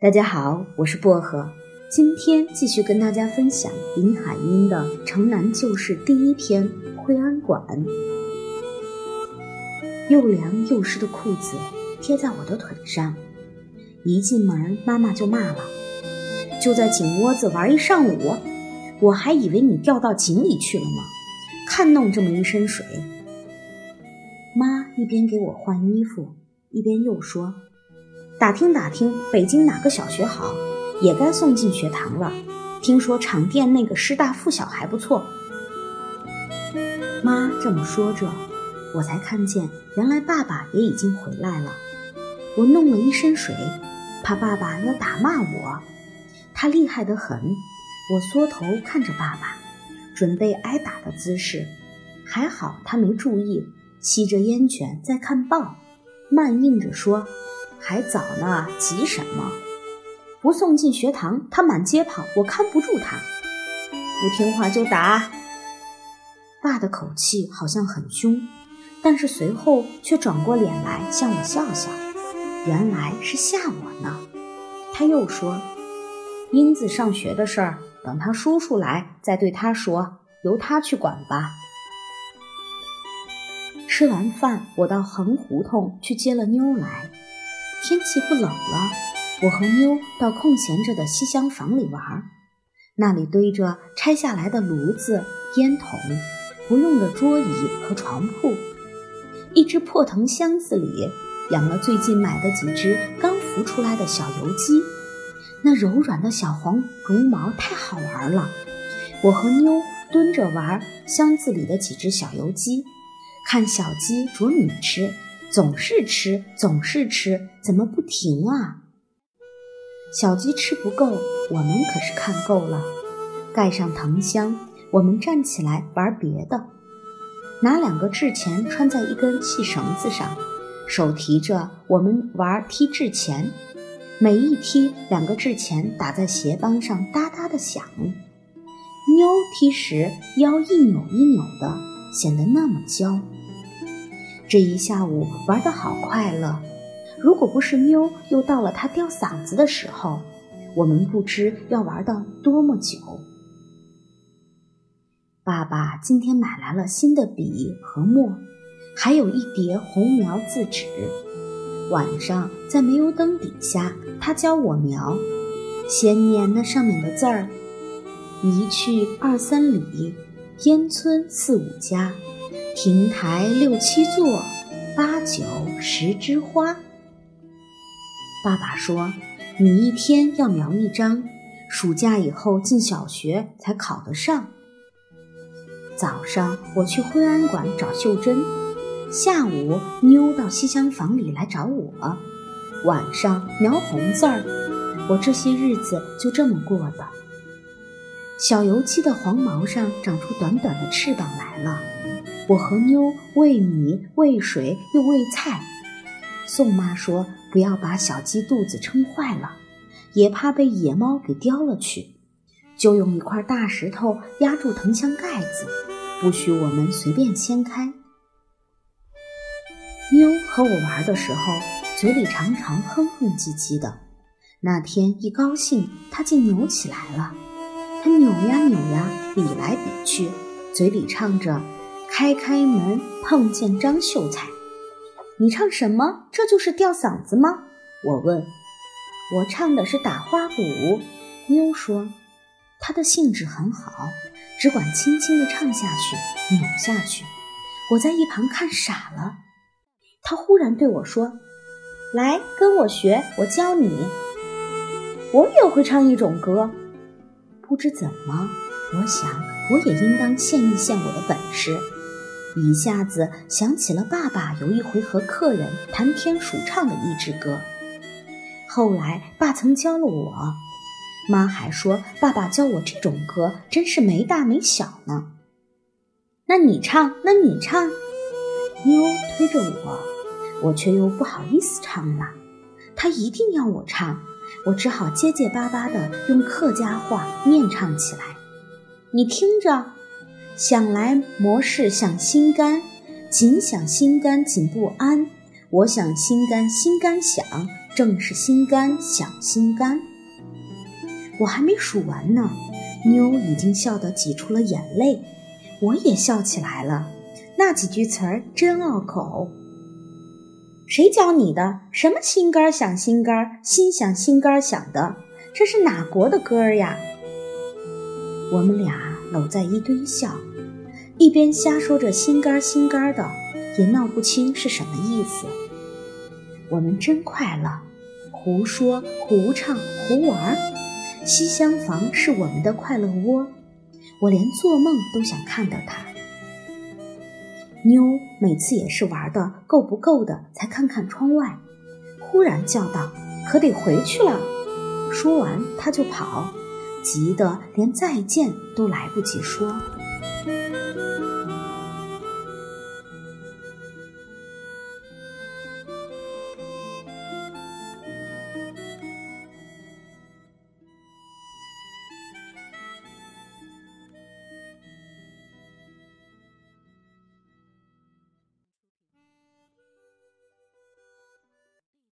大家好，我是薄荷，今天继续跟大家分享林海音的《城南旧事》第一篇《惠安馆》。又凉又湿的裤子贴在我的腿上，一进门妈妈就骂了：“就在井窝子玩一上午，我还以为你掉到井里去了呢，看弄这么一身水。”妈一边给我换衣服，一边又说。打听打听，北京哪个小学好，也该送进学堂了。听说厂店那个师大附小还不错。妈这么说着，我才看见原来爸爸也已经回来了。我弄了一身水，怕爸爸要打骂我。他厉害得很。我缩头看着爸爸，准备挨打的姿势。还好他没注意，吸着烟卷在看报，慢应着说。还早呢，急什么？不送进学堂，他满街跑，我看不住他。不听话就打。爸的口气好像很凶，但是随后却转过脸来向我笑笑，原来是吓我呢。他又说：“英子上学的事儿，等他叔叔来再对他说，由他去管吧。”吃完饭，我到横胡同去接了妞来。天气不冷了，我和妞到空闲着的西厢房里玩。那里堆着拆下来的炉子、烟筒、不用的桌椅和床铺。一只破藤箱子里养了最近买的几只刚孵出来的小油鸡，那柔软的小黄绒毛太好玩了。我和妞蹲着玩箱子里的几只小油鸡，看小鸡啄米吃。总是吃，总是吃，怎么不停啊？小鸡吃不够，我们可是看够了。盖上藤箱，我们站起来玩别的，拿两个制钱穿在一根细绳子上，手提着，我们玩踢制钱。每一踢，两个制钱打在鞋帮上，哒哒的响。妞踢时腰一扭一扭的，显得那么娇。这一下午玩得好快乐，如果不是妞又到了她吊嗓子的时候，我们不知要玩到多么久。爸爸今天买来了新的笔和墨，还有一叠红描字纸。晚上在煤油灯底下，他教我描，先念那上面的字儿：一去二三里，烟村四五家。亭台六七座，八九十枝花。爸爸说：“你一天要描一张，暑假以后进小学才考得上。”早上我去惠安馆找秀珍，下午妞到西厢房里来找我，晚上描红字儿。我这些日子就这么过的。小油鸡的黄毛上长出短短的翅膀来了。我和妞喂米、喂水又喂菜，宋妈说不要把小鸡肚子撑坏了，也怕被野猫给叼了去，就用一块大石头压住藤箱盖子，不许我们随便掀开。妞和我玩的时候，嘴里常常哼哼唧唧的。那天一高兴，她竟扭起来了，她扭呀扭呀，比来比去，嘴里唱着。开开门，碰见张秀才。你唱什么？这就是吊嗓子吗？我问。我唱的是打花鼓。妞说，她的兴致很好，只管轻轻地唱下去，扭下去。我在一旁看傻了。她忽然对我说：“来，跟我学，我教你。我也会唱一种歌。不知怎么，我想我也应当献一献我的本事。”一下子想起了爸爸有一回和客人谈天数唱的一支歌，后来爸曾教了我，妈还说爸爸教我这种歌真是没大没小呢。那你唱，那你唱，妞推着我，我却又不好意思唱了。他一定要我唱，我只好结结巴巴的用客家话念唱起来。你听着。想来模式想心肝，紧想心肝紧不安。我想心肝心肝想，正是心肝想心肝。我还没数完呢，妞已经笑得挤出了眼泪，我也笑起来了。那几句词儿真拗口。谁教你的？什么心肝想心肝，心想心肝想的？这是哪国的歌呀？我们俩搂在一堆笑，一边瞎说着心肝心肝的，也闹不清是什么意思。我们真快乐，胡说胡唱胡玩。西厢房是我们的快乐窝，我连做梦都想看到它。妞每次也是玩的够不够的，才看看窗外，忽然叫道：“可得回去了。”说完，他就跑，急得连再见都来不及说。